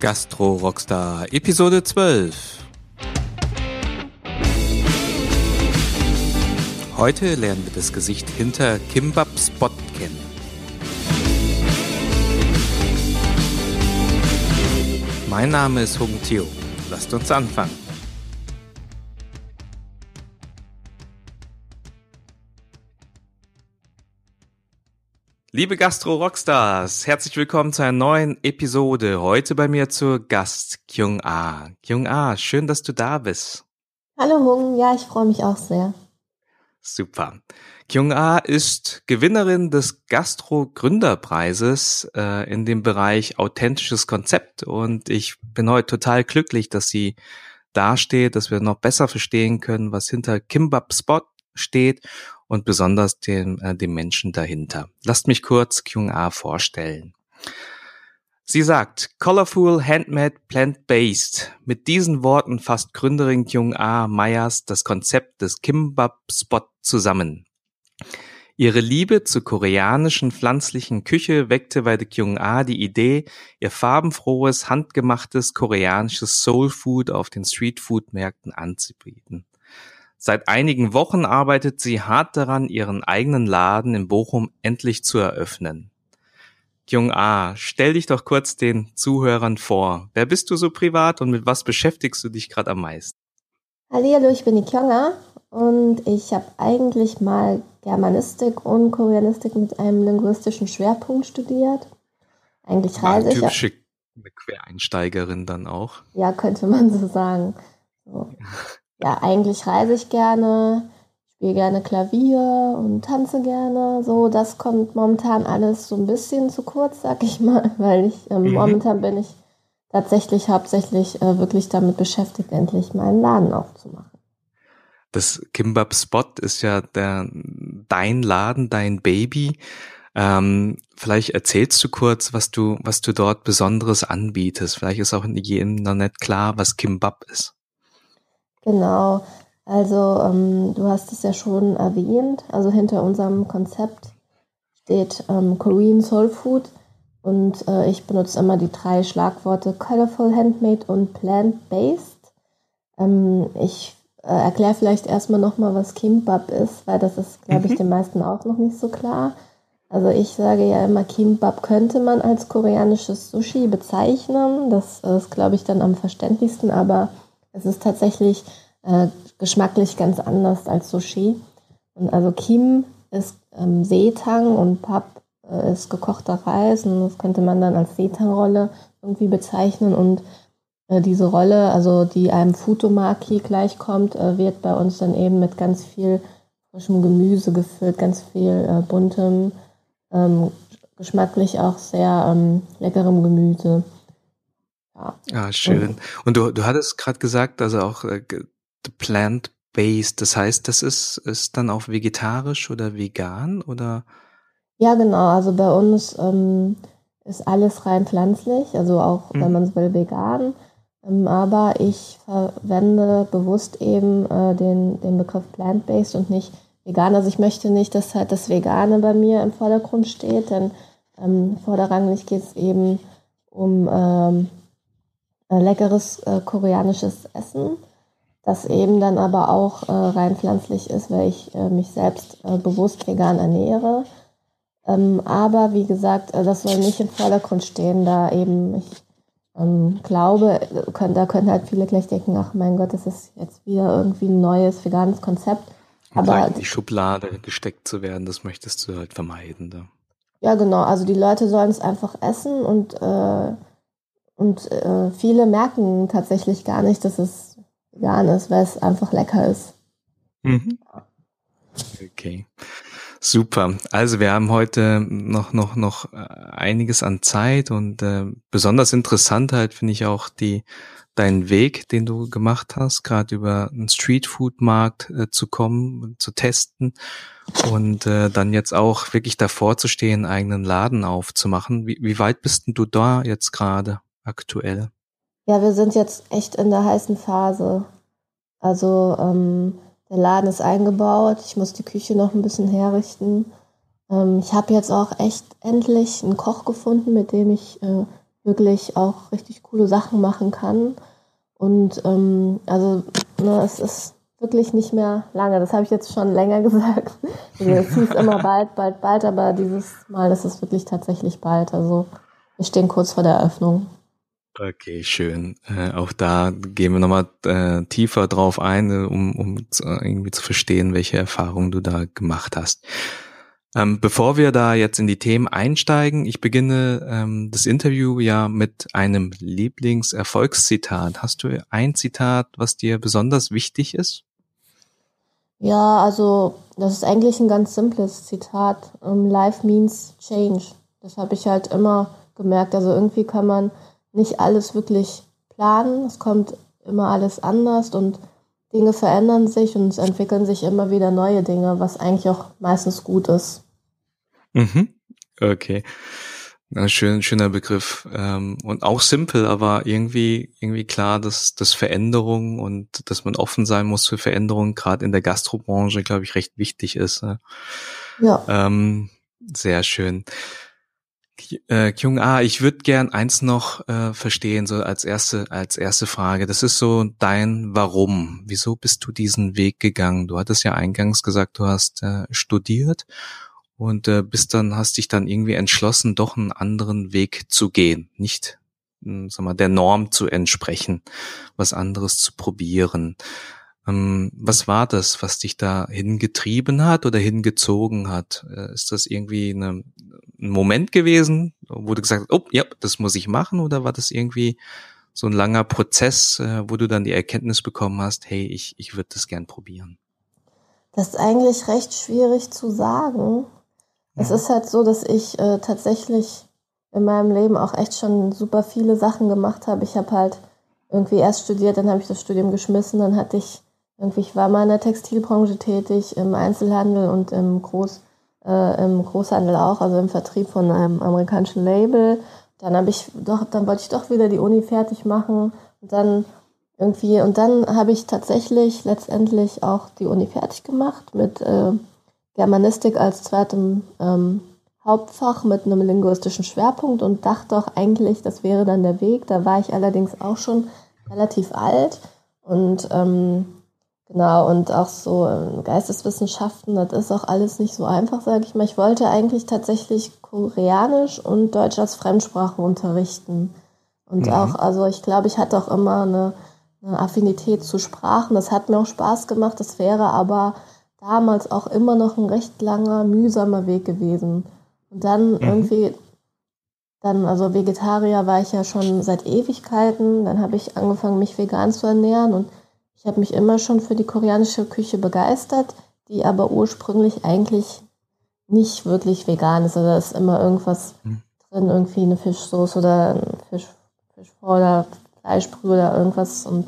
Gastro Rockstar Episode 12. Heute lernen wir das Gesicht hinter Kimbap Spot kennen. Mein Name ist Hung Tio. Lasst uns anfangen. Liebe Gastro-Rockstars, herzlich willkommen zu einer neuen Episode. Heute bei mir zu Gast Kyung A. Kyung A, schön, dass du da bist. Hallo Hung, ja, ich freue mich auch sehr. Super. Kyung A ist Gewinnerin des Gastro-Gründerpreises äh, in dem Bereich authentisches Konzept und ich bin heute total glücklich, dass sie dasteht, dass wir noch besser verstehen können, was hinter Kimbap Spot steht und besonders dem, äh, dem Menschen dahinter. Lasst mich kurz Kyung A vorstellen. Sie sagt, Colorful, Handmade, Plant-Based. Mit diesen Worten fasst Gründerin Kyung A Meyers das Konzept des Kimbap Spot zusammen. Ihre Liebe zur koreanischen pflanzlichen Küche weckte bei der Kyung A die Idee, ihr farbenfrohes, handgemachtes koreanisches Soul Food auf den Streetfood-Märkten anzubieten. Seit einigen Wochen arbeitet sie hart daran, ihren eigenen Laden in Bochum endlich zu eröffnen. Jung A, stell dich doch kurz den Zuhörern vor. Wer bist du so privat und mit was beschäftigst du dich gerade am meisten? Hallo, ich bin die Kyonga und ich habe eigentlich mal Germanistik und Koreanistik mit einem linguistischen Schwerpunkt studiert. Eigentlich reise ich. Typische Quereinsteigerin dann auch. Ja, könnte man so sagen. So. ja, eigentlich reise ich gerne, spiele gerne Klavier und tanze gerne. So, das kommt momentan alles so ein bisschen zu kurz, sag ich mal, weil ich ähm, mhm. momentan bin ich tatsächlich hauptsächlich äh, wirklich damit beschäftigt, endlich meinen Laden aufzumachen. Das Kimbap Spot ist ja der, dein Laden, dein Baby. Ähm, vielleicht erzählst du kurz, was du, was du dort Besonderes anbietest. Vielleicht ist auch jedem noch nicht klar, was Kimbap ist. Genau. Also ähm, du hast es ja schon erwähnt. Also hinter unserem Konzept steht ähm, Korean Soul Food und äh, ich benutze immer die drei Schlagworte Colorful, Handmade und Plant-Based. Ähm, ich äh, erkläre vielleicht erstmal nochmal, was Kimbap ist, weil das ist, glaube ich, mhm. den meisten auch noch nicht so klar. Also ich sage ja immer, Kimbap könnte man als koreanisches Sushi bezeichnen. Das ist, glaube ich, dann am verständlichsten, aber es ist tatsächlich äh, geschmacklich ganz anders als Sushi. Und also Kim ist ähm, Seetang und Pap äh, ist gekochter Reis und das könnte man dann als Seetang-Rolle irgendwie bezeichnen. Und äh, diese Rolle, also die einem Futomaki gleichkommt, äh, wird bei uns dann eben mit ganz viel frischem Gemüse gefüllt, ganz viel äh, buntem, ähm, geschmacklich auch sehr ähm, leckerem Gemüse. Ah, schön. Und du, du hattest gerade gesagt, also auch äh, plant-based, das heißt, das ist, ist dann auch vegetarisch oder vegan oder? Ja, genau. Also bei uns ähm, ist alles rein pflanzlich, also auch, mhm. wenn man es will, vegan. Ähm, aber ich verwende bewusst eben äh, den, den Begriff plant-based und nicht vegan. Also ich möchte nicht, dass halt das Vegane bei mir im Vordergrund steht, denn ähm, vorderrangig geht es eben um ähm, äh, leckeres äh, koreanisches Essen, das eben dann aber auch äh, rein pflanzlich ist, weil ich äh, mich selbst äh, bewusst vegan ernähre. Ähm, aber wie gesagt, äh, das soll nicht im Vordergrund stehen, da eben ich ähm, glaube, können, da können halt viele gleich denken, ach mein Gott, das ist jetzt wieder irgendwie ein neues veganes Konzept. Aber in die Schublade gesteckt zu werden, das möchtest du halt vermeiden. Da. Ja, genau. Also die Leute sollen es einfach essen und äh, und äh, viele merken tatsächlich gar nicht, dass es vegan ist, weil es einfach lecker ist. Mhm. Okay. Super. Also wir haben heute noch noch noch äh, einiges an Zeit und äh, besonders interessant halt finde ich auch die deinen Weg, den du gemacht hast, gerade über einen Streetfood-Markt äh, zu kommen, zu testen und äh, dann jetzt auch wirklich davor zu stehen, einen eigenen Laden aufzumachen. Wie, wie weit bist denn du da jetzt gerade? Aktuell? Ja, wir sind jetzt echt in der heißen Phase. Also ähm, der Laden ist eingebaut, ich muss die Küche noch ein bisschen herrichten. Ähm, ich habe jetzt auch echt endlich einen Koch gefunden, mit dem ich äh, wirklich auch richtig coole Sachen machen kann. Und ähm, also ne, es ist wirklich nicht mehr lange. Das habe ich jetzt schon länger gesagt. Also es hieß immer bald, bald, bald, aber dieses Mal ist es wirklich tatsächlich bald. Also wir stehen kurz vor der Eröffnung. Okay, schön. Äh, auch da gehen wir nochmal äh, tiefer drauf ein, äh, um, um zu, irgendwie zu verstehen, welche Erfahrungen du da gemacht hast. Ähm, bevor wir da jetzt in die Themen einsteigen, ich beginne ähm, das Interview ja mit einem Lieblingserfolgszitat. Hast du ein Zitat, was dir besonders wichtig ist? Ja, also das ist eigentlich ein ganz simples Zitat. Um, Life means change. Das habe ich halt immer gemerkt. Also irgendwie kann man nicht alles wirklich planen. Es kommt immer alles anders und Dinge verändern sich und es entwickeln sich immer wieder neue Dinge, was eigentlich auch meistens gut ist. Mhm. Okay. Na, schön, schöner Begriff. Ähm, und auch simpel, aber irgendwie, irgendwie klar, dass, dass Veränderung und dass man offen sein muss für Veränderungen, gerade in der Gastrobranche, glaube ich, recht wichtig ist. Ja. Ähm, sehr schön. Äh, Kyung A, ich würde gern eins noch äh, verstehen, so als erste, als erste Frage. Das ist so dein Warum. Wieso bist du diesen Weg gegangen? Du hattest ja eingangs gesagt, du hast äh, studiert und äh, bist dann, hast dich dann irgendwie entschlossen, doch einen anderen Weg zu gehen. Nicht, hm, sag mal, der Norm zu entsprechen, was anderes zu probieren. Ähm, was war das, was dich da hingetrieben hat oder hingezogen hat? Äh, ist das irgendwie eine, ein Moment gewesen, wo du gesagt hast, oh, ja, das muss ich machen, oder war das irgendwie so ein langer Prozess, äh, wo du dann die Erkenntnis bekommen hast, hey, ich, ich würde das gern probieren? Das ist eigentlich recht schwierig zu sagen. Ja. Es ist halt so, dass ich äh, tatsächlich in meinem Leben auch echt schon super viele Sachen gemacht habe. Ich habe halt irgendwie erst studiert, dann habe ich das Studium geschmissen, dann hatte ich irgendwie, ich war mal in der Textilbranche tätig, im Einzelhandel und im, Groß, äh, im Großhandel auch, also im Vertrieb von einem amerikanischen Label. Dann habe ich doch, dann wollte ich doch wieder die Uni fertig machen und dann irgendwie, und dann habe ich tatsächlich letztendlich auch die Uni fertig gemacht mit äh, Germanistik als zweitem ähm, Hauptfach mit einem linguistischen Schwerpunkt und dachte auch eigentlich, das wäre dann der Weg. Da war ich allerdings auch schon relativ alt und ähm, Genau, und auch so ähm, Geisteswissenschaften, das ist auch alles nicht so einfach, sage ich mal. Ich wollte eigentlich tatsächlich Koreanisch und Deutsch als Fremdsprache unterrichten. Und mhm. auch, also ich glaube, ich hatte auch immer eine, eine, Affinität zu Sprachen. Das hat mir auch Spaß gemacht. Das wäre aber damals auch immer noch ein recht langer, mühsamer Weg gewesen. Und dann mhm. irgendwie, dann, also Vegetarier war ich ja schon seit Ewigkeiten. Dann habe ich angefangen, mich vegan zu ernähren und ich habe mich immer schon für die koreanische Küche begeistert, die aber ursprünglich eigentlich nicht wirklich vegan ist. Also da ist immer irgendwas hm. drin, irgendwie eine Fischsoße oder ein Fisch, Fisch oder Fleischbrühe oder irgendwas. Und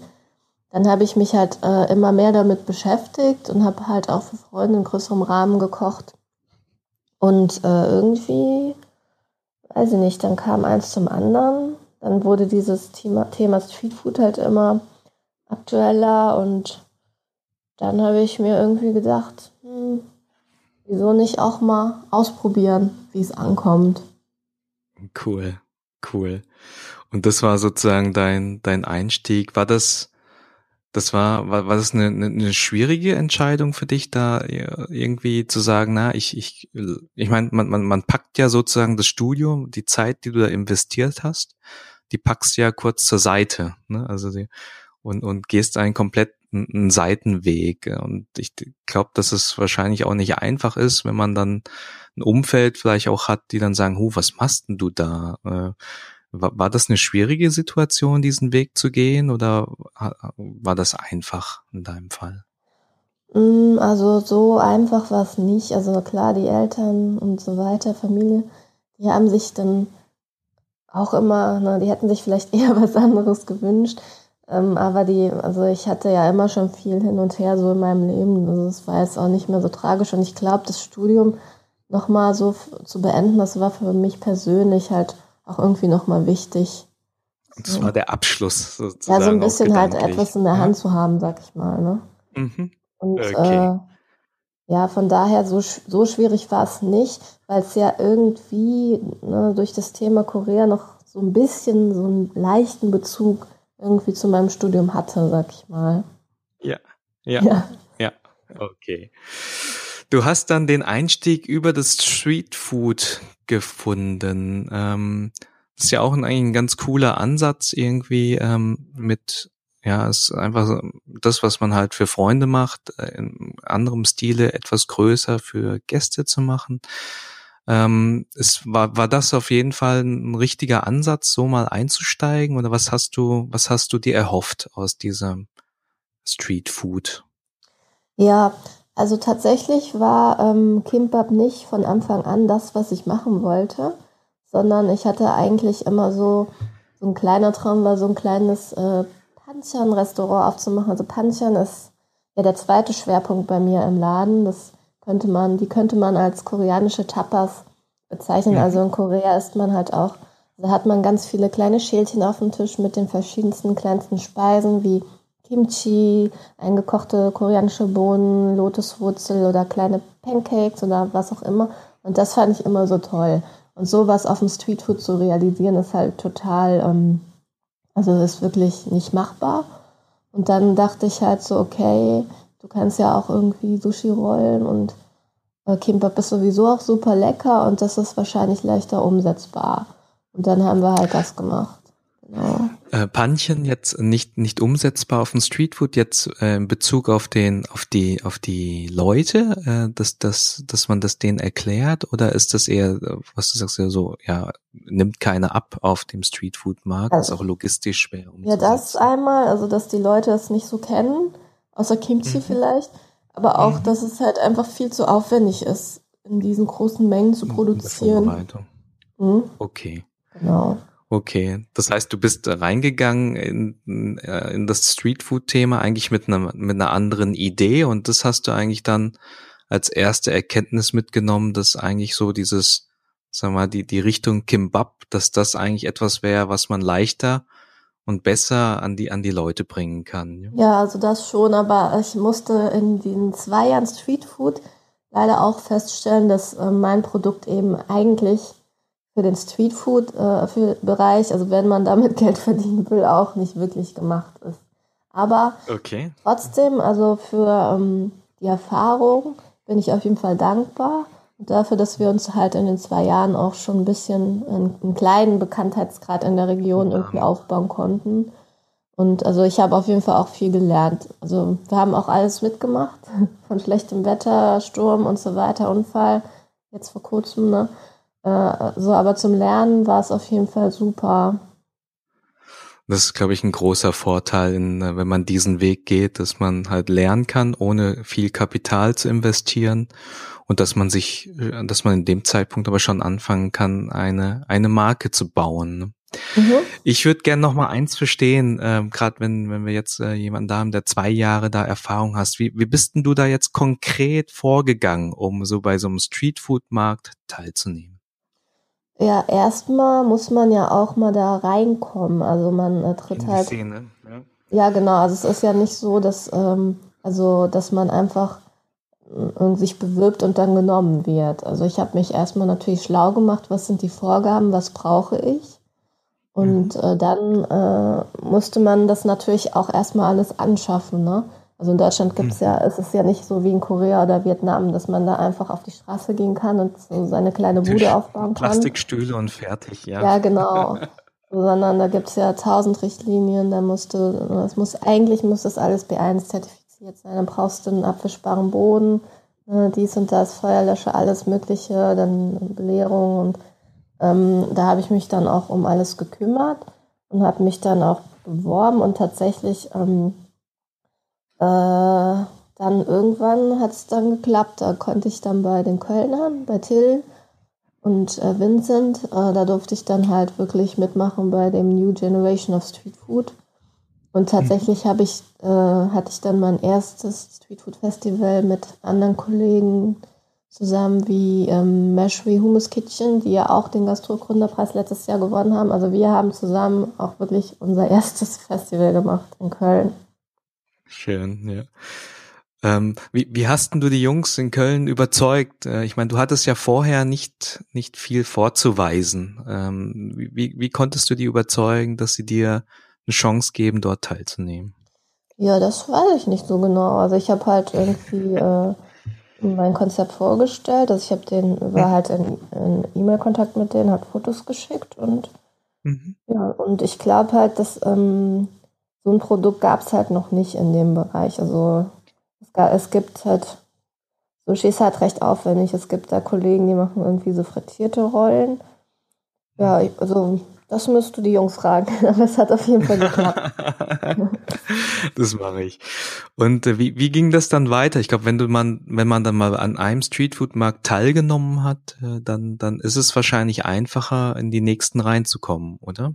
dann habe ich mich halt äh, immer mehr damit beschäftigt und habe halt auch für Freunde in größerem Rahmen gekocht. Und äh, irgendwie, weiß ich nicht, dann kam eins zum anderen. Dann wurde dieses Thema, Thema Streetfood halt immer aktueller und dann habe ich mir irgendwie gedacht, hm, wieso nicht auch mal ausprobieren, wie es ankommt. Cool, cool. Und das war sozusagen dein, dein Einstieg. War das, das war, war, war das eine, eine schwierige Entscheidung für dich, da irgendwie zu sagen, na, ich, ich, ich meine, man, man, man packt ja sozusagen das Studium, die Zeit, die du da investiert hast, die packst du ja kurz zur Seite. Ne? Also die, und, und gehst einen kompletten Seitenweg. Und ich glaube, dass es wahrscheinlich auch nicht einfach ist, wenn man dann ein Umfeld vielleicht auch hat, die dann sagen, hu, was machst denn du da? Äh, war, war das eine schwierige Situation, diesen Weg zu gehen oder war das einfach in deinem Fall? Mm, also so einfach war es nicht. Also klar, die Eltern und so weiter, Familie, die haben sich dann auch immer, na, die hätten sich vielleicht eher was anderes gewünscht. Ähm, aber die, also ich hatte ja immer schon viel hin und her so in meinem Leben. Also es war jetzt auch nicht mehr so tragisch. Und ich glaube, das Studium nochmal so zu beenden, das war für mich persönlich halt auch irgendwie nochmal wichtig. Und das war der Abschluss sozusagen. Ja, so ein bisschen halt etwas in der Hand zu haben, sag ich mal. Ne? Mhm. Und okay. äh, ja, von daher so, so schwierig war es nicht, weil es ja irgendwie ne, durch das Thema Korea noch so ein bisschen so einen leichten Bezug irgendwie zu meinem Studium hatte, sag ich mal. Ja, ja, ja, ja. okay. Du hast dann den Einstieg über das Streetfood gefunden. Ähm, das ist ja auch ein, eigentlich ein ganz cooler Ansatz irgendwie ähm, mit ja, es ist einfach das, was man halt für Freunde macht, äh, in anderem Stile etwas größer für Gäste zu machen. Ähm, es war, war das auf jeden Fall ein richtiger Ansatz, so mal einzusteigen? Oder was hast du, was hast du dir erhofft aus diesem Street Food? Ja, also tatsächlich war ähm, Kimbab nicht von Anfang an das, was ich machen wollte, sondern ich hatte eigentlich immer so, so ein kleiner Traum war so ein kleines äh, Panchern-Restaurant aufzumachen. Also Panchern ist ja der zweite Schwerpunkt bei mir im Laden. Das könnte man, die könnte man als koreanische Tapas bezeichnen. Also in Korea isst man halt auch, da hat man ganz viele kleine Schälchen auf dem Tisch mit den verschiedensten kleinsten Speisen wie Kimchi, eingekochte koreanische Bohnen, Lotuswurzel oder kleine Pancakes oder was auch immer. Und das fand ich immer so toll. Und sowas auf dem Streetfood zu realisieren, ist halt total, ähm, also ist wirklich nicht machbar. Und dann dachte ich halt so, okay, Du kannst ja auch irgendwie Sushi rollen und äh, Kimbap ist sowieso auch super lecker und das ist wahrscheinlich leichter umsetzbar. Und dann haben wir halt das gemacht. Genau. Äh, Panchen jetzt nicht nicht umsetzbar auf dem Streetfood jetzt äh, in Bezug auf den auf die auf die Leute, äh, dass dass dass man das denen erklärt oder ist das eher was du sagst ja so ja nimmt keiner ab auf dem Streetfood Markt, also, ist auch logistisch schwer umzusetzen. Ja, das einmal, also dass die Leute es nicht so kennen außer Kimchi mhm. vielleicht. Aber auch, mhm. dass es halt einfach viel zu aufwendig ist, in diesen großen Mengen zu produzieren. Mhm. Okay. Genau. Okay, das heißt, du bist reingegangen in, äh, in das Streetfood-Thema eigentlich mit einer, mit einer anderen Idee und das hast du eigentlich dann als erste Erkenntnis mitgenommen, dass eigentlich so dieses, sag mal, die, die Richtung Kimbab, dass das eigentlich etwas wäre, was man leichter und besser an die, an die Leute bringen kann. Ja, also das schon, aber ich musste in den zwei Jahren Streetfood leider auch feststellen, dass äh, mein Produkt eben eigentlich für den Streetfood-Bereich, äh, also wenn man damit Geld verdienen will, auch nicht wirklich gemacht ist. Aber okay. trotzdem, also für ähm, die Erfahrung bin ich auf jeden Fall dankbar dafür, dass wir uns halt in den zwei Jahren auch schon ein bisschen einen, einen kleinen Bekanntheitsgrad in der Region ja. irgendwie aufbauen konnten. Und also ich habe auf jeden Fall auch viel gelernt. Also wir haben auch alles mitgemacht, von schlechtem Wetter, Sturm und so weiter, Unfall, jetzt vor kurzem. Ne? Äh, so, aber zum Lernen war es auf jeden Fall super. Das ist, glaube ich, ein großer Vorteil, in, wenn man diesen Weg geht, dass man halt lernen kann, ohne viel Kapital zu investieren und dass man sich, dass man in dem Zeitpunkt aber schon anfangen kann, eine, eine Marke zu bauen. Ne? Mhm. Ich würde gerne noch mal eins verstehen, äh, gerade wenn, wenn wir jetzt äh, jemanden da haben, der zwei Jahre da Erfahrung hast. Wie, wie bist denn du da jetzt konkret vorgegangen, um so bei so einem Streetfood-Markt teilzunehmen? Ja, erstmal muss man ja auch mal da reinkommen. Also man äh, tritt halt. Szene, ja. ja, genau. Also es ist ja nicht so, dass, ähm, also, dass man einfach sich bewirbt und dann genommen wird. Also ich habe mich erstmal natürlich schlau gemacht, was sind die Vorgaben, was brauche ich. Und mhm. äh, dann äh, musste man das natürlich auch erstmal alles anschaffen. Ne? Also in Deutschland gibt es mhm. ja, es ist ja nicht so wie in Korea oder Vietnam, dass man da einfach auf die Straße gehen kann und so seine kleine Bude aufbauen kann. Plastikstühle und fertig, ja. Ja, genau. Sondern da gibt es ja tausend Richtlinien, da musste, das muss, eigentlich muss das alles B1 zertifiziert jetzt dann brauchst du einen abwischbaren Boden, äh, dies und das, Feuerlöscher, alles Mögliche, dann Belehrung und ähm, da habe ich mich dann auch um alles gekümmert und habe mich dann auch beworben und tatsächlich ähm, äh, dann irgendwann hat es dann geklappt. Da konnte ich dann bei den Kölnern, bei Till und äh, Vincent, äh, da durfte ich dann halt wirklich mitmachen bei dem New Generation of Street Food. Und tatsächlich habe ich, äh, hatte ich dann mein erstes Streetfood Festival mit anderen Kollegen zusammen wie ähm, Mashry Hummus Kitchen, die ja auch den Gastro-Gründerpreis letztes Jahr gewonnen haben. Also wir haben zusammen auch wirklich unser erstes Festival gemacht in Köln. Schön, ja. Ähm, wie, wie hast denn du die Jungs in Köln überzeugt? Äh, ich meine, du hattest ja vorher nicht, nicht viel vorzuweisen. Ähm, wie, wie konntest du die überzeugen, dass sie dir eine Chance geben, dort teilzunehmen? Ja, das weiß ich nicht so genau. Also ich habe halt irgendwie äh, mein Konzept vorgestellt. Also ich habe den, war halt in, in E-Mail-Kontakt mit denen, hat Fotos geschickt und mhm. ja, und ich glaube halt, dass ähm, so ein Produkt gab es halt noch nicht in dem Bereich. Also es, gab, es gibt halt, Sushi ist halt recht aufwendig. Es gibt da Kollegen, die machen irgendwie so frittierte Rollen. Ja, also das müsst du die Jungs fragen, aber es hat auf jeden Fall geklappt. das mache ich. Und äh, wie, wie ging das dann weiter? Ich glaube, wenn du man, wenn man dann mal an einem Streetfood-Markt teilgenommen hat, äh, dann, dann ist es wahrscheinlich einfacher, in die nächsten reinzukommen, oder?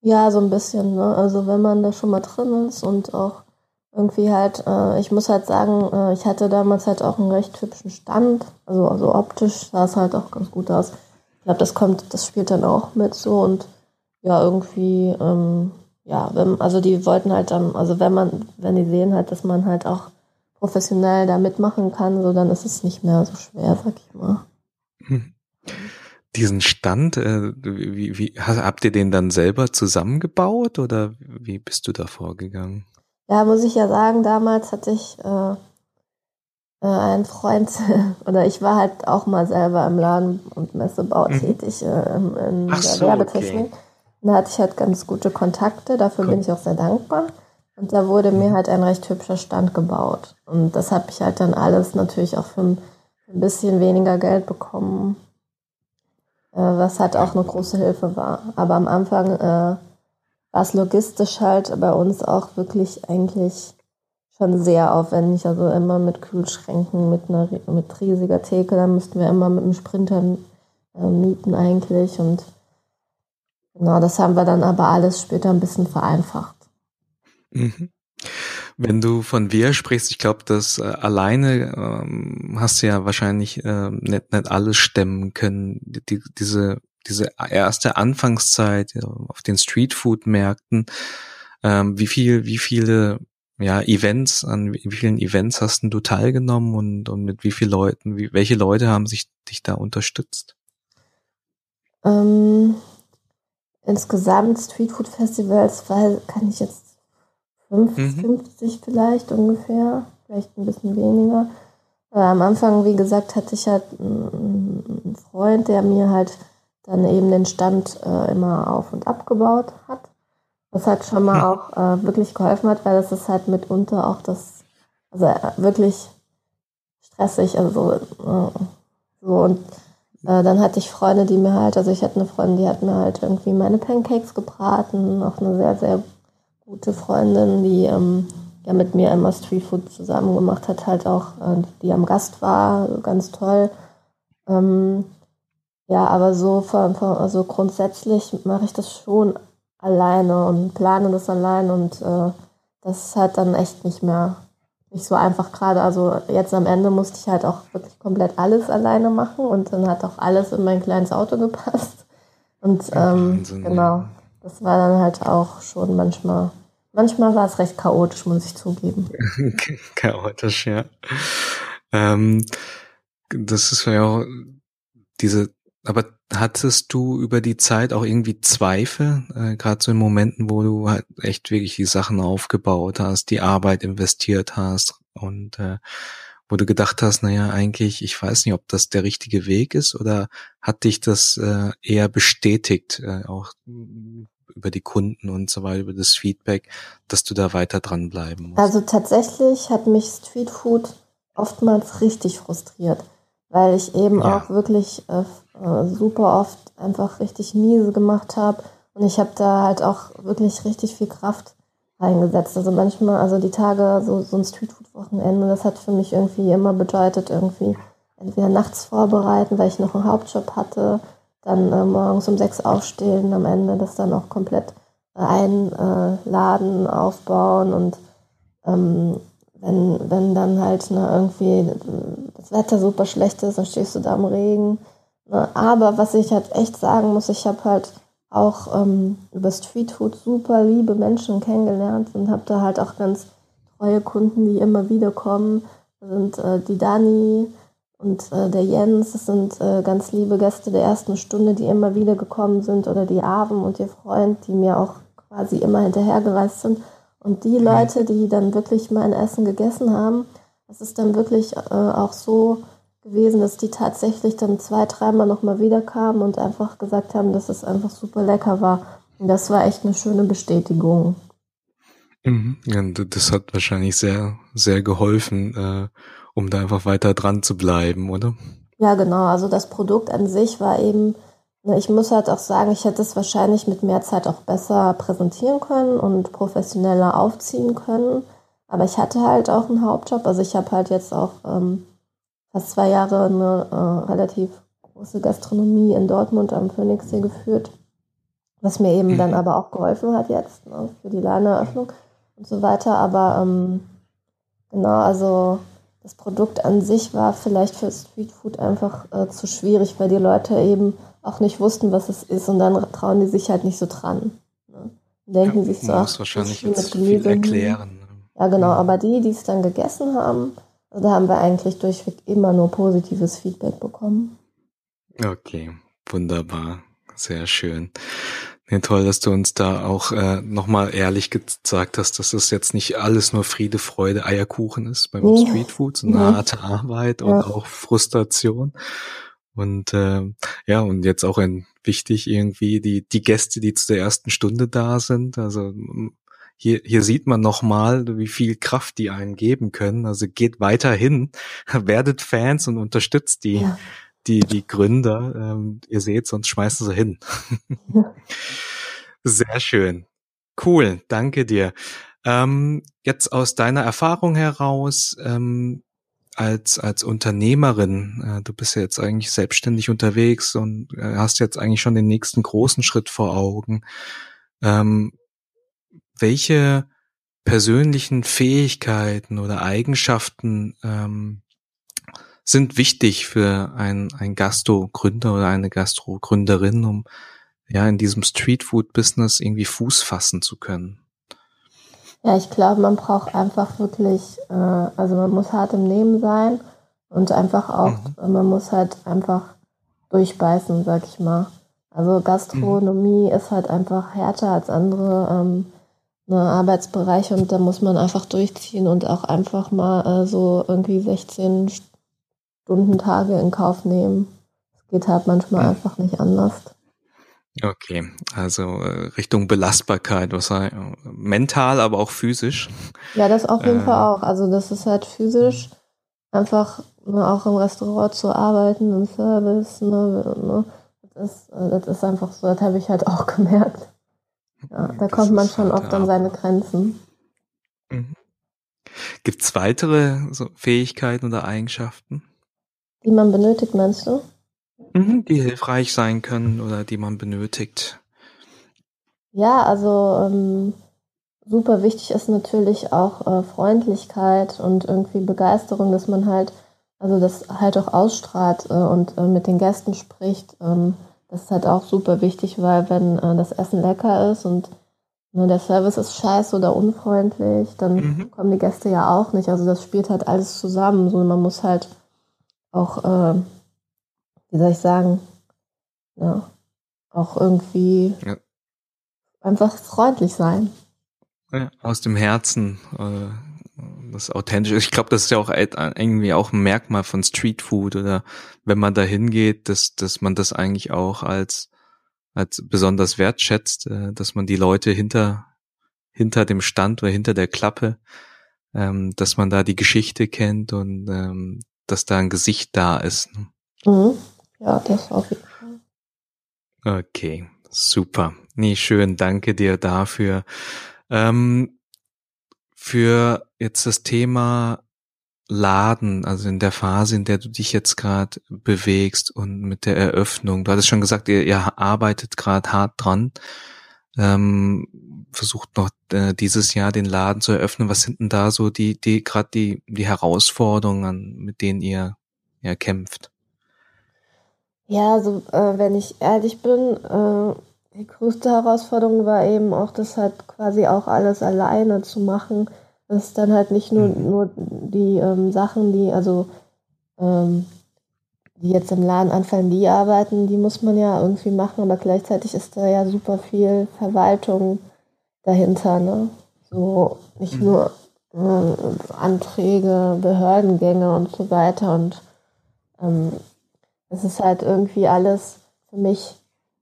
Ja, so ein bisschen. Ne? Also wenn man da schon mal drin ist und auch irgendwie halt, äh, ich muss halt sagen, äh, ich hatte damals halt auch einen recht hübschen Stand. Also, also optisch sah es halt auch ganz gut aus. Ich glaube, das kommt, das spielt dann auch mit so und ja, irgendwie, ähm, ja, wenn, also die wollten halt dann, also wenn man, wenn die sehen halt, dass man halt auch professionell da mitmachen kann, so dann ist es nicht mehr so schwer, sag ich mal. Hm diesen Stand, äh, wie, wie, habt ihr den dann selber zusammengebaut oder wie bist du da vorgegangen? Ja, muss ich ja sagen, damals hatte ich äh, äh, einen Freund, oder ich war halt auch mal selber im Laden und Messebau mhm. tätig äh, in, in der so, Werbetechnik. Okay. Und da hatte ich halt ganz gute Kontakte, dafür cool. bin ich auch sehr dankbar. Und da wurde mhm. mir halt ein recht hübscher Stand gebaut. Und das habe ich halt dann alles natürlich auch für ein, für ein bisschen weniger Geld bekommen. Äh, was halt auch eine große Hilfe war. Aber am Anfang äh, war es logistisch halt bei uns auch wirklich eigentlich schon sehr aufwendig. Also immer mit Kühlschränken, mit einer mit riesiger Theke. Da mussten wir immer mit einem Sprinter äh, mieten eigentlich. Und genau, das haben wir dann aber alles später ein bisschen vereinfacht. Mhm. Wenn du von wir sprichst, ich glaube, dass äh, alleine ähm, hast du ja wahrscheinlich äh, nicht, nicht alles stemmen können. Die, diese, diese erste Anfangszeit auf den Streetfood-Märkten, ähm, wie viel, wie viele ja, Events, an wie vielen Events hast du teilgenommen und, und mit wie vielen Leuten, wie, welche Leute haben sich dich da unterstützt? Ähm, insgesamt Streetfood Festivals, weil kann ich jetzt 50, mhm. vielleicht ungefähr, vielleicht ein bisschen weniger. Aber am Anfang, wie gesagt, hatte ich halt einen Freund, der mir halt dann eben den Stand äh, immer auf und abgebaut hat. Was halt schon mal auch äh, wirklich geholfen hat, weil das ist halt mitunter auch das, also äh, wirklich stressig, also äh, so und äh, dann hatte ich Freunde, die mir halt, also ich hatte eine Freundin, die hat mir halt irgendwie meine Pancakes gebraten, auch eine sehr, sehr gute Freundin, die ähm, ja mit mir immer Streetfood zusammen gemacht hat, halt auch, äh, die am Gast war, ganz toll. Ähm, ja, aber so von, von, also grundsätzlich mache ich das schon alleine und plane das allein und äh, das ist halt dann echt nicht mehr nicht so einfach gerade. Also jetzt am Ende musste ich halt auch wirklich komplett alles alleine machen und dann hat auch alles in mein kleines Auto gepasst. Und ähm, Wahnsinn, genau das war dann halt auch schon manchmal, manchmal war es recht chaotisch, muss ich zugeben. chaotisch, ja. Ähm, das ist ja auch diese, aber hattest du über die Zeit auch irgendwie Zweifel, äh, gerade so in Momenten, wo du halt echt wirklich die Sachen aufgebaut hast, die Arbeit investiert hast und äh, wo du gedacht hast, naja, eigentlich, ich weiß nicht, ob das der richtige Weg ist oder hat dich das äh, eher bestätigt, äh, auch über die Kunden und so weiter, über das Feedback, dass du da weiter dranbleiben musst? Also tatsächlich hat mich Streetfood oftmals richtig frustriert, weil ich eben ja. auch wirklich äh, äh, super oft einfach richtig miese gemacht habe und ich habe da halt auch wirklich richtig viel Kraft reingesetzt. Also manchmal, also die Tage, so, so ein Streetfood-Wochenende, das hat für mich irgendwie immer bedeutet, irgendwie entweder nachts vorbereiten, weil ich noch einen Hauptjob hatte dann äh, morgens um sechs aufstehen, am Ende das dann auch komplett äh, einladen, aufbauen und ähm, wenn, wenn dann halt ne, irgendwie das Wetter super schlecht ist, dann stehst du da im Regen. Aber was ich halt echt sagen muss, ich habe halt auch ähm, über Streetfood super liebe Menschen kennengelernt und habe da halt auch ganz treue Kunden, die immer wieder kommen. Das sind äh, die Dani und äh, der Jens. Das sind äh, ganz liebe Gäste der ersten Stunde, die immer wieder gekommen sind. Oder die Aven und ihr Freund, die mir auch quasi immer hinterhergereist sind. Und die mhm. Leute, die dann wirklich mein Essen gegessen haben, das ist dann wirklich äh, auch so gewesen, dass die tatsächlich dann zwei, dreimal nochmal wiederkamen und einfach gesagt haben, dass es einfach super lecker war. Und das war echt eine schöne Bestätigung. Mhm. Ja, das hat wahrscheinlich sehr, sehr geholfen, äh, um da einfach weiter dran zu bleiben, oder? Ja, genau. Also das Produkt an sich war eben, ne, ich muss halt auch sagen, ich hätte es wahrscheinlich mit mehr Zeit auch besser präsentieren können und professioneller aufziehen können. Aber ich hatte halt auch einen Hauptjob. Also ich habe halt jetzt auch ähm, fast zwei Jahre eine äh, relativ große Gastronomie in Dortmund am Phoenixsee geführt, was mir eben mhm. dann aber auch geholfen hat jetzt ne, für die Ladeneröffnung und so weiter. Aber ähm, genau, also das Produkt an sich war vielleicht für Streetfood einfach äh, zu schwierig, weil die Leute eben auch nicht wussten, was es ist und dann trauen die sich halt nicht so dran. Ne? Denken ja, sich so, ach, wahrscheinlich viel jetzt viel erklären. Ne? Ja, genau, ja. aber die, die es dann gegessen haben, also da haben wir eigentlich durchweg immer nur positives Feedback bekommen. Okay, wunderbar, sehr schön. Nee, toll, dass du uns da auch äh, nochmal ehrlich gesagt hast, dass das jetzt nicht alles nur Friede, Freude, Eierkuchen ist beim nee. Streetfood, sondern nee. harte Arbeit und ja. auch Frustration. Und äh, ja, und jetzt auch ein wichtig irgendwie die die Gäste, die zu der ersten Stunde da sind. Also hier hier sieht man nochmal, wie viel Kraft die einen geben können. Also geht weiterhin, werdet Fans und unterstützt die ja die, die Gründer. Ähm, ihr seht, sonst schmeißen sie hin. Sehr schön. Cool, danke dir. Ähm, jetzt aus deiner Erfahrung heraus, ähm, als, als Unternehmerin, äh, du bist ja jetzt eigentlich selbstständig unterwegs und äh, hast jetzt eigentlich schon den nächsten großen Schritt vor Augen. Ähm, welche persönlichen Fähigkeiten oder Eigenschaften ähm, sind wichtig für ein, ein Gastro-Gründer oder eine Gastro-Gründerin, um ja in diesem Streetfood-Business irgendwie Fuß fassen zu können? Ja, ich glaube, man braucht einfach wirklich, äh, also man muss hart im Nehmen sein und einfach auch, mhm. man muss halt einfach durchbeißen, sag ich mal. Also Gastronomie mhm. ist halt einfach härter als andere ähm, ne, Arbeitsbereiche und da muss man einfach durchziehen und auch einfach mal äh, so irgendwie 16 Stundentage in Kauf nehmen. Es geht halt manchmal ja. einfach nicht anders. Okay, also äh, Richtung Belastbarkeit, was sei, mental, aber auch physisch. Ja, das auf jeden äh, Fall auch. Also das ist halt physisch einfach ne, auch im Restaurant zu arbeiten, im Service. Ne, ne, das, ist, äh, das ist einfach so, das habe ich halt auch gemerkt. Ja, da kommt man schon oft an seine Grenzen. Mhm. Gibt es weitere so Fähigkeiten oder Eigenschaften? Die man benötigt, meinst du? Mhm, die hilfreich sein können oder die man benötigt. Ja, also ähm, super wichtig ist natürlich auch äh, Freundlichkeit und irgendwie Begeisterung, dass man halt, also das halt auch ausstrahlt äh, und äh, mit den Gästen spricht. Ähm, das ist halt auch super wichtig, weil wenn äh, das Essen lecker ist und ne, der Service ist scheiße oder unfreundlich, dann mhm. kommen die Gäste ja auch nicht. Also das spielt halt alles zusammen. So, man muss halt auch, äh, wie soll ich sagen, ja, auch irgendwie ja. einfach freundlich sein. Ja, aus dem Herzen, äh, das Authentische. Ich glaube, das ist ja auch irgendwie auch ein Merkmal von Streetfood oder wenn man da hingeht, dass, dass man das eigentlich auch als, als besonders wertschätzt, äh, dass man die Leute hinter, hinter dem Stand oder hinter der Klappe, ähm, dass man da die Geschichte kennt und ähm, dass da ein Gesicht da ist. Ne? Mhm. Ja, das auf jeden Fall. Okay, super. Nee, schön, danke dir dafür. Ähm, für jetzt das Thema Laden, also in der Phase, in der du dich jetzt gerade bewegst und mit der Eröffnung. Du hattest schon gesagt, ihr, ihr arbeitet gerade hart dran. Ähm, versucht noch äh, dieses Jahr den Laden zu eröffnen. Was sind denn da so die, die gerade die, die Herausforderungen, mit denen ihr ja kämpft? Ja, also äh, wenn ich ehrlich bin, äh, die größte Herausforderung war eben auch, das halt quasi auch alles alleine zu machen. Das ist dann halt nicht nur, mhm. nur die ähm, Sachen, die, also ähm, die jetzt im Laden anfallen, die arbeiten, die muss man ja irgendwie machen, aber gleichzeitig ist da ja super viel Verwaltung dahinter, ne? So nicht mhm. nur äh, Anträge, Behördengänge und so weiter. Und ähm, es ist halt irgendwie alles für mich,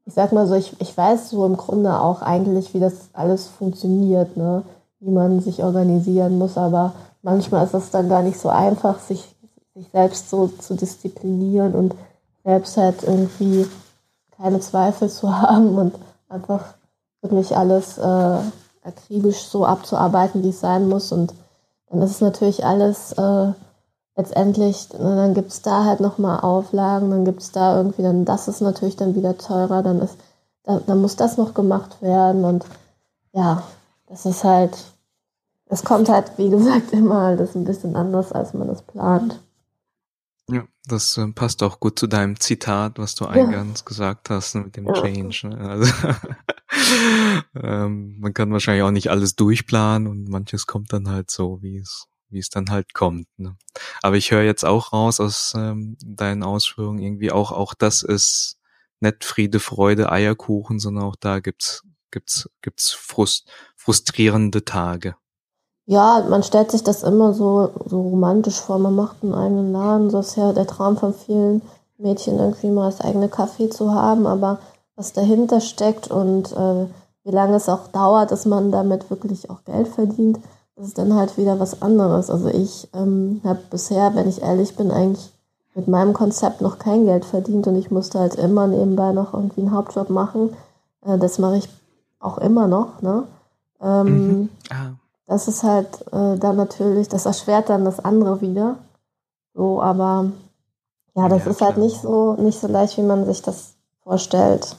ich sag mal so, ich, ich weiß so im Grunde auch eigentlich, wie das alles funktioniert, ne? wie man sich organisieren muss, aber manchmal ist es dann gar nicht so einfach, sich sich selbst so zu disziplinieren und selbst halt irgendwie keine Zweifel zu haben und einfach wirklich alles äh, akribisch so abzuarbeiten, wie es sein muss. Und dann ist es natürlich alles äh, letztendlich, ne, dann gibt es da halt nochmal Auflagen, dann gibt es da irgendwie, dann das ist natürlich dann wieder teurer, dann ist, da, dann muss das noch gemacht werden und ja, das ist halt, es kommt halt, wie gesagt, immer alles ein bisschen anders, als man es plant. Ja, das äh, passt auch gut zu deinem Zitat, was du eingangs ja. gesagt hast ne, mit dem ja. Change. Ne? Also, ähm, man kann wahrscheinlich auch nicht alles durchplanen und manches kommt dann halt so, wie es wie es dann halt kommt. Ne? Aber ich höre jetzt auch raus aus ähm, deinen Ausführungen irgendwie auch auch das ist nicht Friede, Freude, Eierkuchen, sondern auch da gibt's gibt's gibt's frust, frustrierende Tage. Ja, man stellt sich das immer so, so romantisch vor. Man macht einen eigenen Laden. So ist ja der Traum von vielen Mädchen, irgendwie mal das eigene Café zu haben. Aber was dahinter steckt und äh, wie lange es auch dauert, dass man damit wirklich auch Geld verdient, das ist dann halt wieder was anderes. Also ich ähm, habe bisher, wenn ich ehrlich bin, eigentlich mit meinem Konzept noch kein Geld verdient und ich musste halt immer nebenbei noch irgendwie einen Hauptjob machen. Äh, das mache ich auch immer noch. Ne? Ähm, mhm. ah. Das ist halt äh, dann natürlich, das erschwert dann das andere wieder. So, aber ja, das ja, ist halt nicht so, nicht so leicht, wie man sich das vorstellt.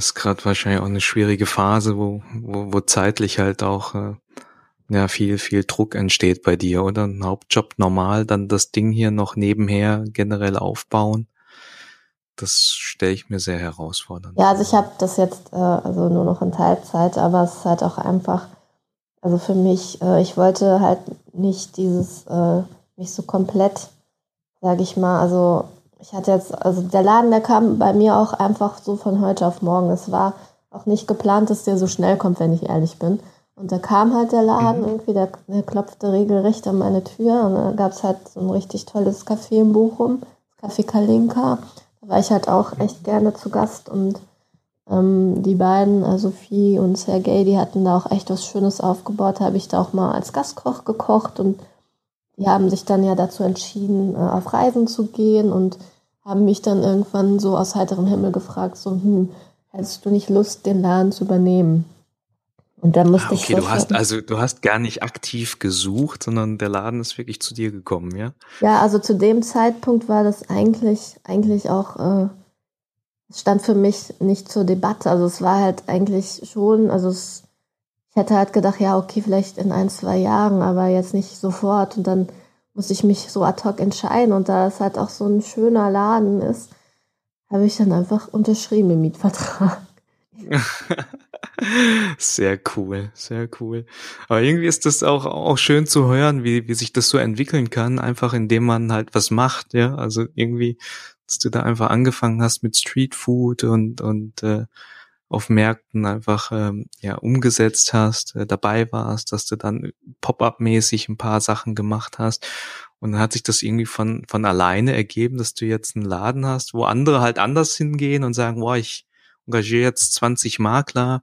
Das ist gerade wahrscheinlich auch eine schwierige Phase, wo, wo, wo zeitlich halt auch äh, ja viel, viel Druck entsteht bei dir, oder? Ein Hauptjob normal, dann das Ding hier noch nebenher generell aufbauen das stelle ich mir sehr herausfordernd. Ja, also ich habe das jetzt äh, also nur noch in Teilzeit, aber es ist halt auch einfach, also für mich, äh, ich wollte halt nicht dieses, äh, nicht so komplett, sage ich mal, also ich hatte jetzt, also der Laden, der kam bei mir auch einfach so von heute auf morgen. Es war auch nicht geplant, dass der so schnell kommt, wenn ich ehrlich bin. Und da kam halt der Laden mhm. irgendwie, der, der klopfte regelrecht an meine Tür und da gab es halt so ein richtig tolles Café in Bochum, Café Kalinka. Da war ich halt auch echt gerne zu Gast und ähm, die beiden, äh, Sophie und Sergei, die hatten da auch echt was Schönes aufgebaut. Da habe ich da auch mal als Gastkoch gekocht und die haben sich dann ja dazu entschieden, äh, auf Reisen zu gehen und haben mich dann irgendwann so aus heiterem Himmel gefragt, so, hm, hättest du nicht Lust, den Laden zu übernehmen? Und dann musste ah, okay, ich. Okay, du hast also du hast gar nicht aktiv gesucht, sondern der Laden ist wirklich zu dir gekommen, ja? Ja, also zu dem Zeitpunkt war das eigentlich eigentlich auch äh, stand für mich nicht zur Debatte. Also es war halt eigentlich schon, also es, ich hätte halt gedacht, ja okay, vielleicht in ein zwei Jahren, aber jetzt nicht sofort. Und dann musste ich mich so ad hoc entscheiden. Und da es halt auch so ein schöner Laden ist, habe ich dann einfach unterschrieben im Mietvertrag. sehr cool, sehr cool. Aber irgendwie ist das auch, auch schön zu hören, wie, wie sich das so entwickeln kann, einfach indem man halt was macht, ja. Also irgendwie, dass du da einfach angefangen hast mit Street Food und, und äh, auf Märkten einfach ähm, ja umgesetzt hast, äh, dabei warst, dass du dann Pop-up-mäßig ein paar Sachen gemacht hast und dann hat sich das irgendwie von von alleine ergeben, dass du jetzt einen Laden hast, wo andere halt anders hingehen und sagen, boah, ich engagiere jetzt 20 Makler,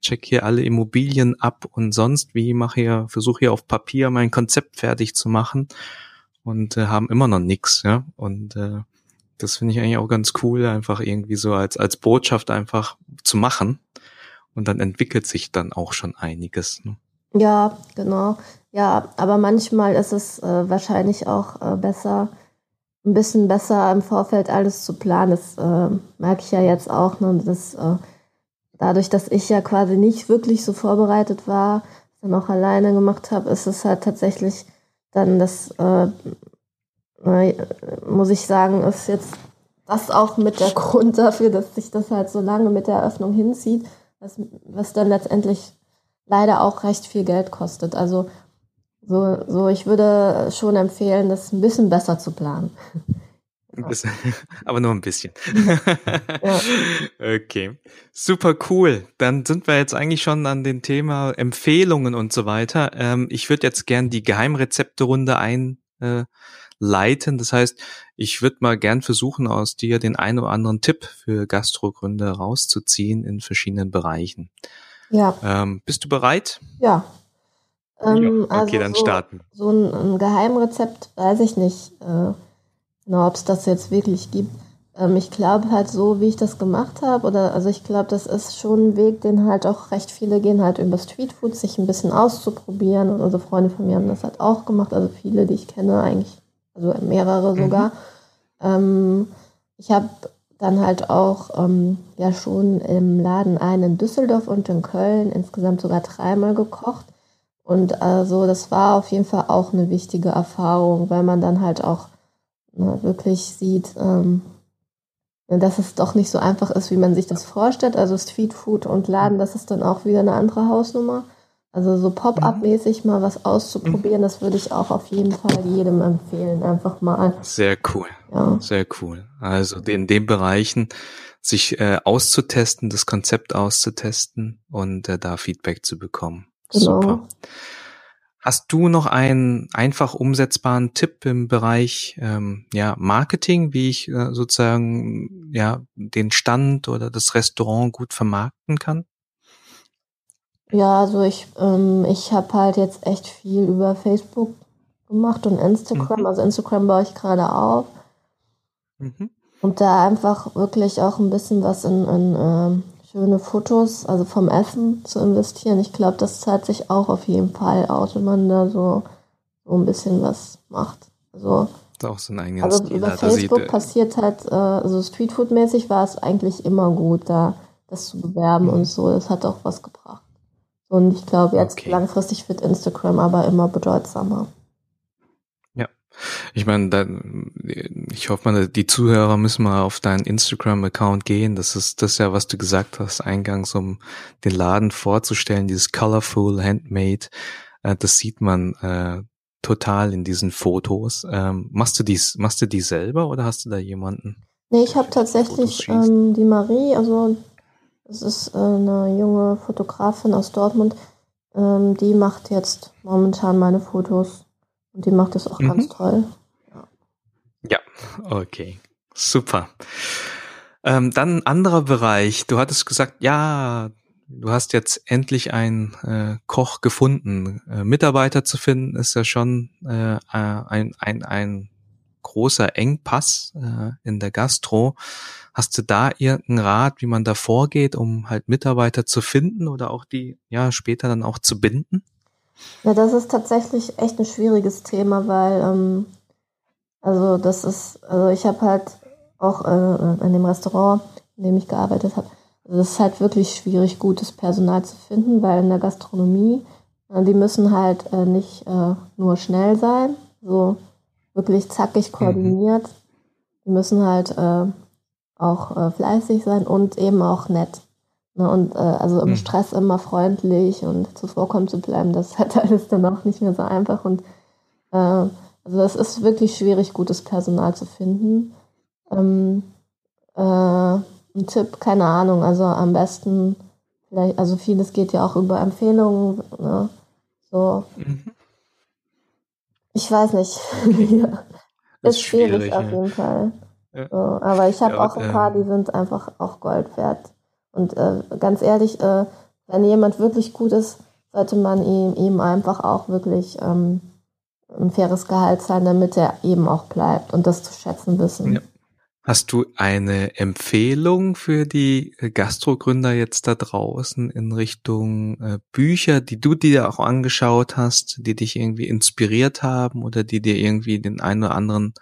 check hier alle Immobilien ab und sonst wie, mache hier, versuche hier auf Papier mein Konzept fertig zu machen und äh, haben immer noch nix, ja. Und äh, das finde ich eigentlich auch ganz cool, einfach irgendwie so als, als Botschaft einfach zu machen. Und dann entwickelt sich dann auch schon einiges. Ne? Ja, genau. Ja, aber manchmal ist es äh, wahrscheinlich auch äh, besser, ein bisschen besser im Vorfeld alles zu planen. Das äh, merke ich ja jetzt auch. Ne? Das, äh, dadurch, dass ich ja quasi nicht wirklich so vorbereitet war, dann auch alleine gemacht habe, ist es halt tatsächlich dann das, äh, muss ich sagen, ist jetzt das auch mit der Grund dafür, dass sich das halt so lange mit der Eröffnung hinzieht, was, was dann letztendlich leider auch recht viel Geld kostet. Also so, so ich würde schon empfehlen, das ein bisschen besser zu planen. Bisschen, aber nur ein bisschen. ja. Okay, super cool. Dann sind wir jetzt eigentlich schon an dem Thema Empfehlungen und so weiter. Ähm, ich würde jetzt gern die Geheimrezepte-Runde einleiten. Das heißt, ich würde mal gern versuchen, aus dir den einen oder anderen Tipp für Gastrogründer rauszuziehen in verschiedenen Bereichen. Ja. Ähm, bist du bereit? Ja. Ähm, okay, also dann so, starten. So ein, ein Geheimrezept weiß ich nicht. Äh, Genau, ob es das jetzt wirklich gibt. Ähm, ich glaube halt so, wie ich das gemacht habe, oder also ich glaube, das ist schon ein Weg, den halt auch recht viele gehen, halt über Streetfood, sich ein bisschen auszuprobieren. Und unsere Freunde von mir haben das halt auch gemacht, also viele, die ich kenne, eigentlich, also mehrere mhm. sogar. Ähm, ich habe dann halt auch ähm, ja schon im Laden einen in Düsseldorf und in Köln insgesamt sogar dreimal gekocht. Und also das war auf jeden Fall auch eine wichtige Erfahrung, weil man dann halt auch ne, wirklich sieht, ähm, dass es doch nicht so einfach ist, wie man sich das vorstellt. Also Streetfood und Laden, das ist dann auch wieder eine andere Hausnummer. Also so Pop-up-mäßig mal was auszuprobieren, mhm. das würde ich auch auf jeden Fall jedem empfehlen. Einfach mal. Sehr cool. Ja. Sehr cool. Also in den Bereichen sich äh, auszutesten, das Konzept auszutesten und äh, da Feedback zu bekommen. Genau. Super. Hast du noch einen einfach umsetzbaren Tipp im Bereich ähm, ja, Marketing, wie ich äh, sozusagen ja den Stand oder das Restaurant gut vermarkten kann? Ja, also ich, ähm, ich habe halt jetzt echt viel über Facebook gemacht und Instagram. Mhm. Also Instagram baue ich gerade auf. Mhm. Und da einfach wirklich auch ein bisschen was in, in ähm, schöne Fotos, also vom Essen zu investieren. Ich glaube, das zahlt sich auch auf jeden Fall aus, wenn man da so, so ein bisschen was macht. Also, auch so ein eigener also Stil über Facebook sieht, passiert halt, äh, also Streetfood-mäßig war es eigentlich immer gut, da das zu bewerben mhm. und so. Das hat auch was gebracht. Und ich glaube, jetzt okay. langfristig wird Instagram aber immer bedeutsamer. Ich meine, da, ich hoffe mal, die Zuhörer müssen mal auf deinen Instagram-Account gehen. Das ist das ja, was du gesagt hast, eingangs, um den Laden vorzustellen, dieses colorful, handmade. Äh, das sieht man äh, total in diesen Fotos. Ähm, machst du dies, machst du die selber oder hast du da jemanden? Nee, ich habe tatsächlich ähm, die Marie, also es ist äh, eine junge Fotografin aus Dortmund, ähm, die macht jetzt momentan meine Fotos. Und die macht das auch mhm. ganz toll. Ja. ja, okay. Super. Ähm, dann ein anderer Bereich. Du hattest gesagt, ja, du hast jetzt endlich einen äh, Koch gefunden. Äh, Mitarbeiter zu finden ist ja schon äh, ein, ein, ein großer Engpass äh, in der Gastro. Hast du da irgendeinen Rat, wie man da vorgeht, um halt Mitarbeiter zu finden oder auch die ja später dann auch zu binden? Ja, das ist tatsächlich echt ein schwieriges Thema, weil, ähm, also das ist, also ich habe halt auch äh, in dem Restaurant, in dem ich gearbeitet habe, also es ist halt wirklich schwierig, gutes Personal zu finden, weil in der Gastronomie, äh, die müssen halt äh, nicht äh, nur schnell sein, so wirklich zackig mhm. koordiniert. Mhm. Die müssen halt äh, auch äh, fleißig sein und eben auch nett. Ne, und äh, also im mhm. Stress immer freundlich und zuvorkommen zu bleiben, das ist halt alles dann auch nicht mehr so einfach. Und äh, also es ist wirklich schwierig, gutes Personal zu finden. Ähm, äh, ein Tipp, keine Ahnung, also am besten, vielleicht, also vieles geht ja auch über Empfehlungen. Ne? So. Mhm. Ich weiß nicht. Ist, ist schwierig, schwierig auf jeden Fall. Ja. So, aber ich habe ja, auch ein paar, die sind einfach auch Gold wert. Und äh, ganz ehrlich, äh, wenn jemand wirklich gut ist, sollte man ihm, ihm einfach auch wirklich ähm, ein faires Gehalt zahlen, damit er eben auch bleibt und das zu schätzen wissen. Ja. Hast du eine Empfehlung für die Gastrogründer jetzt da draußen in Richtung äh, Bücher, die du dir auch angeschaut hast, die dich irgendwie inspiriert haben oder die dir irgendwie den einen oder anderen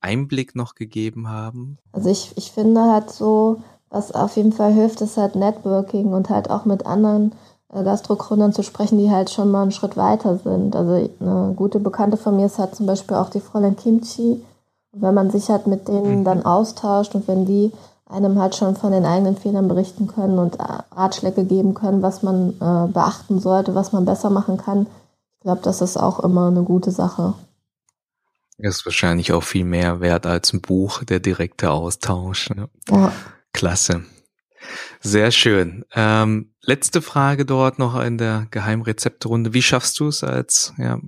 Einblick noch gegeben haben? Also ich, ich finde halt so, was auf jeden Fall hilft, ist halt Networking und halt auch mit anderen äh, Gastrogründern zu sprechen, die halt schon mal einen Schritt weiter sind. Also eine gute Bekannte von mir ist halt zum Beispiel auch die Fräulein Kimchi. Und wenn man sich halt mit denen mhm. dann austauscht und wenn die einem halt schon von den eigenen Fehlern berichten können und Ratschläge geben können, was man äh, beachten sollte, was man besser machen kann. Ich glaube, das ist auch immer eine gute Sache. Ist wahrscheinlich auch viel mehr wert als ein Buch, der direkte Austausch. Ne? Ja. Klasse. Sehr schön. Ähm, letzte Frage dort noch in der Geheimrezeptrunde. Wie schaffst du es als ja,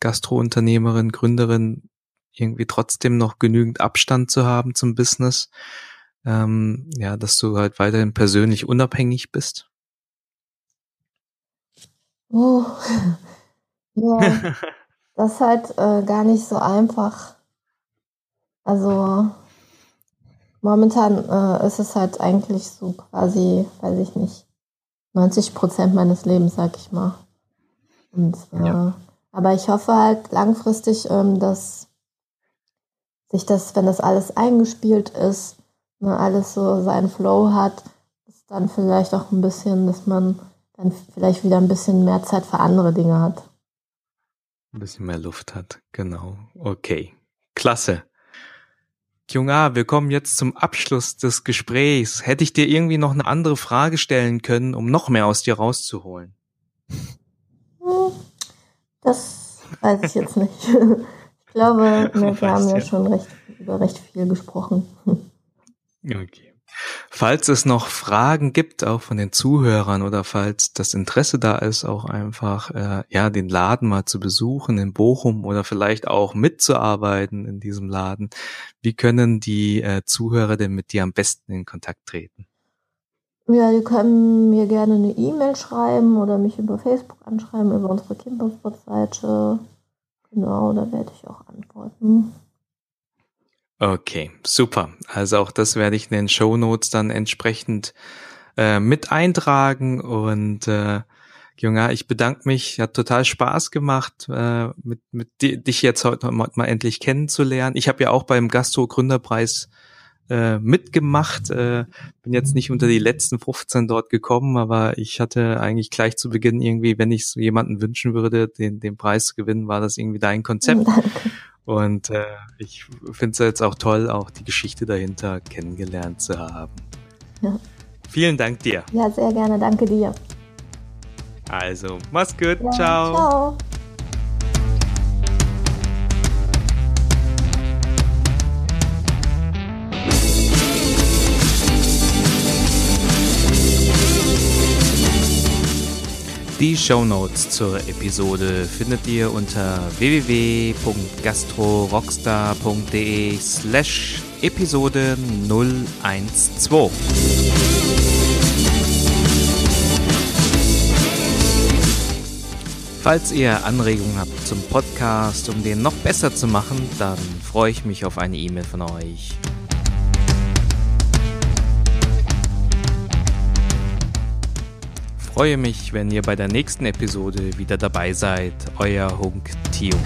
Gastrounternehmerin, Gründerin, irgendwie trotzdem noch genügend Abstand zu haben zum Business? Ähm, ja, dass du halt weiterhin persönlich unabhängig bist? Oh, ja, das ist halt äh, gar nicht so einfach. Also momentan äh, ist es halt eigentlich so quasi, weiß ich nicht, 90 Prozent meines Lebens, sag ich mal. Und, äh, ja. Aber ich hoffe halt langfristig, ähm, dass sich das, wenn das alles eingespielt ist, ne, alles so seinen Flow hat, ist dann vielleicht auch ein bisschen, dass man dann vielleicht wieder ein bisschen mehr Zeit für andere Dinge hat. Ein bisschen mehr Luft hat, genau. Okay, klasse. Junga, wir kommen jetzt zum Abschluss des Gesprächs. Hätte ich dir irgendwie noch eine andere Frage stellen können, um noch mehr aus dir rauszuholen? Hm, das weiß ich jetzt nicht. Ich glaube, wir haben ja schon recht, über recht viel gesprochen. Okay. Falls es noch Fragen gibt, auch von den Zuhörern oder falls das Interesse da ist, auch einfach äh, ja den Laden mal zu besuchen in Bochum oder vielleicht auch mitzuarbeiten in diesem Laden, wie können die äh, Zuhörer denn mit dir am besten in Kontakt treten? Ja, die können mir gerne eine E-Mail schreiben oder mich über Facebook anschreiben, über unsere Kindersportseite. Genau, da werde ich auch antworten. Okay, super. Also auch das werde ich in den Show Notes dann entsprechend äh, mit eintragen und äh, Junge, ich bedanke mich, hat total Spaß gemacht, äh, mit, mit dich jetzt heute mal, mal endlich kennenzulernen. Ich habe ja auch beim Gastro Gründerpreis äh, mitgemacht, äh, bin jetzt nicht unter die letzten 15 dort gekommen, aber ich hatte eigentlich gleich zu Beginn irgendwie, wenn ich es jemanden wünschen würde, den, den Preis zu gewinnen, war das irgendwie dein Konzept. Und äh, ich finde es jetzt auch toll, auch die Geschichte dahinter kennengelernt zu haben. Ja. Vielen Dank dir. Ja, sehr gerne. Danke dir. Also, mach's gut. Ja, ciao. Ciao. Die Show Notes zur Episode findet ihr unter www.gastrorockstar.de slash Episode 012. Falls ihr Anregungen habt zum Podcast, um den noch besser zu machen, dann freue ich mich auf eine E-Mail von euch. Freue mich, wenn ihr bei der nächsten Episode wieder dabei seid. Euer Hunk Tio.